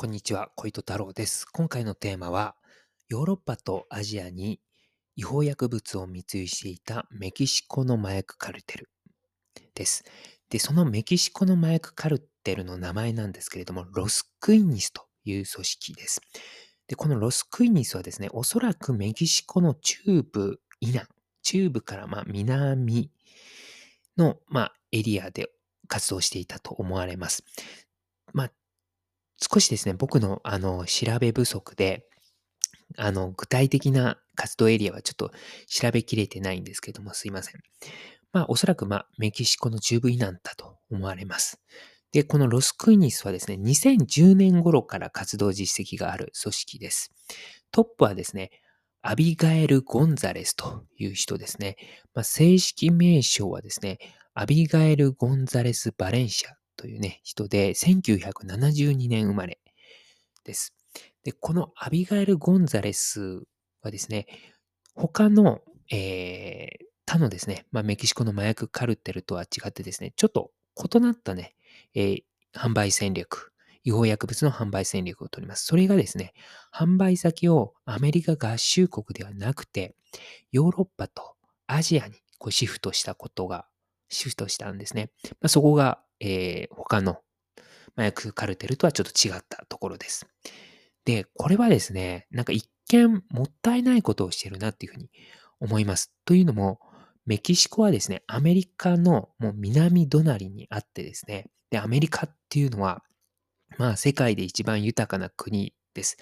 こんにちは、小糸太郎です。今回のテーマは、ヨーロッパとアジアに違法薬物を密輸していたメキシコの麻薬カルテルです。で、そのメキシコの麻薬カルテルの名前なんですけれども、ロスクイニスという組織です。で、このロスクイニスはですね、おそらくメキシコの中部以南、中部からま南の、ま、エリアで活動していたと思われます。まあ、少しですね、僕のあの調べ不足で、あの具体的な活動エリアはちょっと調べきれてないんですけども、すいません。まあ、おそらく、まあ、メキシコの中部以南だと思われます。で、このロスクイニスはですね、2010年頃から活動実績がある組織です。トップはですね、アビガエル・ゴンザレスという人ですね。まあ、正式名称はですね、アビガエル・ゴンザレス・バレンシャというね、人で、1972年生まれです。で、このアビガエル・ゴンザレスはですね、他の、えー、他のですね、まあ、メキシコの麻薬カルテルとは違ってですね、ちょっと異なったね、えー、販売戦略、違法薬物の販売戦略を取ります。それがですね、販売先をアメリカ合衆国ではなくて、ヨーロッパとアジアにこうシフトしたことが、シフトしたんですね。まあ、そこがえー、他の麻薬カルテルとはちょっと違ったところです。で、これはですね、なんか一見もったいないことをしてるなっていうふうに思います。というのも、メキシコはですね、アメリカのもう南隣にあってですね、で、アメリカっていうのは、まあ世界で一番豊かな国です。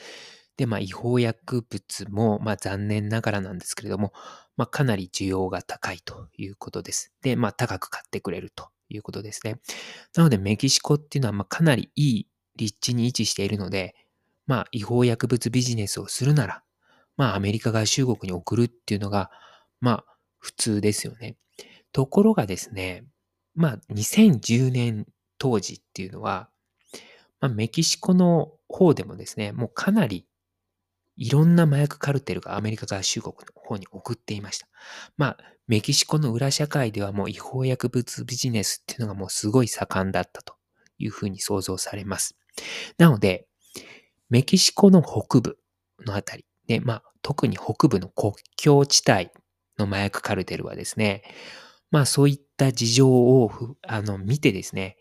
で、まあ違法薬物も、まあ残念ながらなんですけれども、まあかなり需要が高いということです。で、まあ高く買ってくれるということですね。なので、メキシコっていうのは、まかなりいい立地に位置しているので、まあ、違法薬物ビジネスをするなら、まあ、アメリカ合衆国に送るっていうのが、まあ、普通ですよね。ところがですね、まあ、2010年当時っていうのは、まあ、メキシコの方でもですね、もうかなりいろんな麻薬カルテルがアメリカ合衆国の方に送っていました。まあ、メキシコの裏社会ではもう違法薬物ビジネスっていうのがもうすごい盛んだったというふうに想像されます。なので、メキシコの北部のあたりで、まあ、特に北部の国境地帯の麻薬カルテルはですね、まあそういった事情をあの見てですね、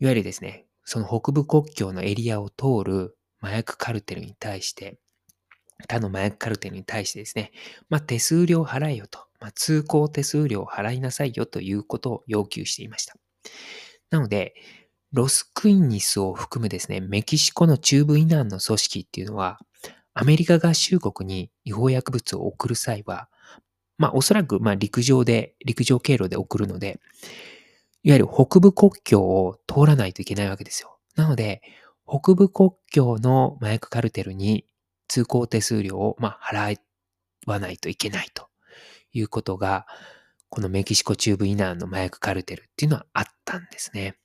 いわゆるですね、その北部国境のエリアを通る麻薬カルテルに対して、他の麻薬カルテルに対してですね、まあ、手数料払えよと、まあ、通行手数料を払いなさいよということを要求していました。なので、ロスクイニスを含むですね、メキシコの中部以南の組織っていうのは、アメリカ合衆国に違法薬物を送る際は、まあおそらくまあ陸上で、陸上経路で送るので、いわゆる北部国境を通らないといけないわけですよ。なので、北部国境の麻薬カルテルに通行手数料を、まあ、払わないといけないということが、このメキシコ中部以南の麻薬カルテルっていうのはあったんですね。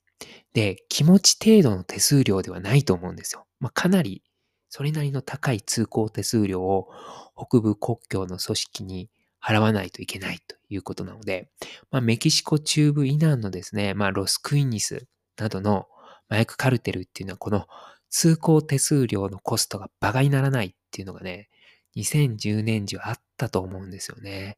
で、気持ち程度の手数料ではないと思うんですよ。まあ、かなりそれなりの高い通行手数料を北部国境の組織に払わないといけないということなので、まあ、メキシコ中部以南のですね、まあ、ロスクイニスなどの麻薬カルテルっていうのはこの通行手数料のコストが馬鹿にならないっっていうのがね、2010年中あったと思うんですよね。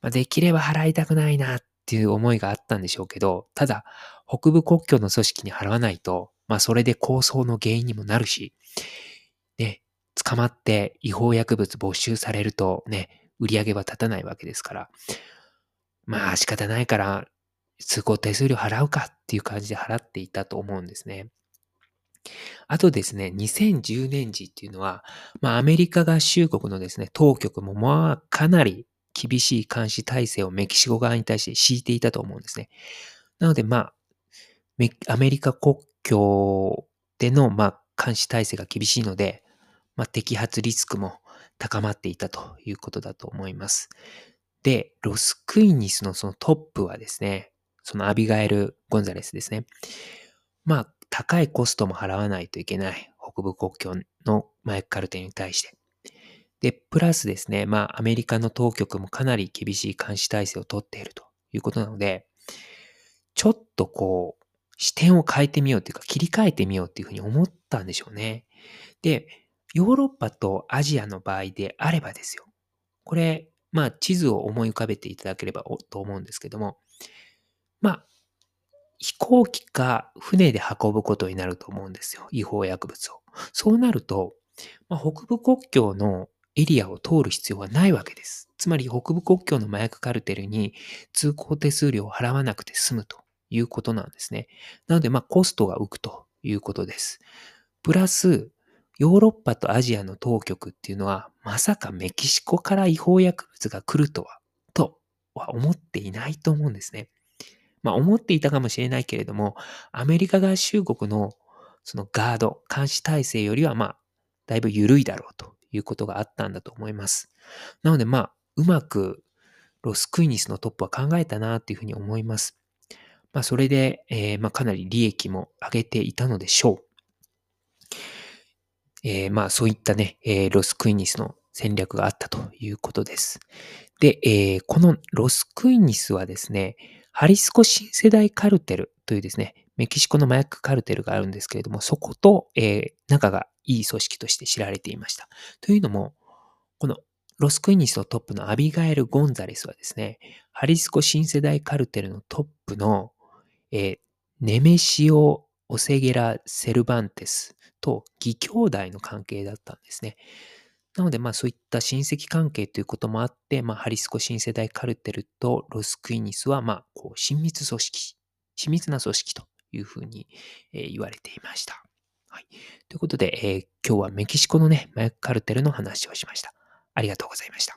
まあ、できれば払いたくないなっていう思いがあったんでしょうけど、ただ、北部国境の組織に払わないと、まあそれで抗争の原因にもなるし、ね、捕まって違法薬物没収されるとね、売り上げは立たないわけですから、まあ仕方ないから、通行手数料払うかっていう感じで払っていたと思うんですね。あとですね、2010年時っていうのは、まあアメリカ合衆国のですね、当局もまあかなり厳しい監視体制をメキシコ側に対して敷いていたと思うんですね。なのでまあ、アメリカ国境でのまあ監視体制が厳しいので、まあ摘発リスクも高まっていたということだと思います。で、ロスクイニスのそのトップはですね、そのアビガエル・ゴンザレスですね。まあ、高いコストも払わないといけない。北部国境の麻薬カルテに対して。で、プラスですね、まあ、アメリカの当局もかなり厳しい監視体制をとっているということなので、ちょっとこう、視点を変えてみようというか切り替えてみようっていうふうに思ったんでしょうね。で、ヨーロッパとアジアの場合であればですよ。これ、まあ地図を思い浮かべていただければと思うんですけども、まあ、飛行機か船で運ぶことになると思うんですよ。違法薬物を。そうなると、まあ、北部国境のエリアを通る必要はないわけです。つまり北部国境の麻薬カルテルに通行手数料を払わなくて済むということなんですね。なので、まあ、コストが浮くということです。プラス、ヨーロッパとアジアの当局っていうのは、まさかメキシコから違法薬物が来るとは、とは思っていないと思うんですね。まあ思っていたかもしれないけれども、アメリカ合衆国のそのガード、監視体制よりはまあ、だいぶ緩いだろうということがあったんだと思います。なのでまあ、うまくロスクイニスのトップは考えたなというふうに思います。まあそれで、えー、まあかなり利益も上げていたのでしょう。えー、まあそういったね、えー、ロスクイニスの戦略があったということです。で、えー、このロスクイニスはですね、ハリスコ新世代カルテルというですね、メキシコの麻薬カルテルがあるんですけれども、そこと、えー、仲がいい組織として知られていました。というのも、このロスクイニスのトップのアビガエル・ゴンザレスはですね、ハリスコ新世代カルテルのトップの、えー、ネメシオ・オセゲラ・セルバンテスと義兄弟の関係だったんですね。なので、まあそういった親戚関係ということもあって、まあハリスコ新世代カルテルとロスクイニスは、まあこう親密組織、親密な組織というふうに、え、言われていました。はい。ということで、えー、今日はメキシコのね、麻薬カルテルの話をしました。ありがとうございました。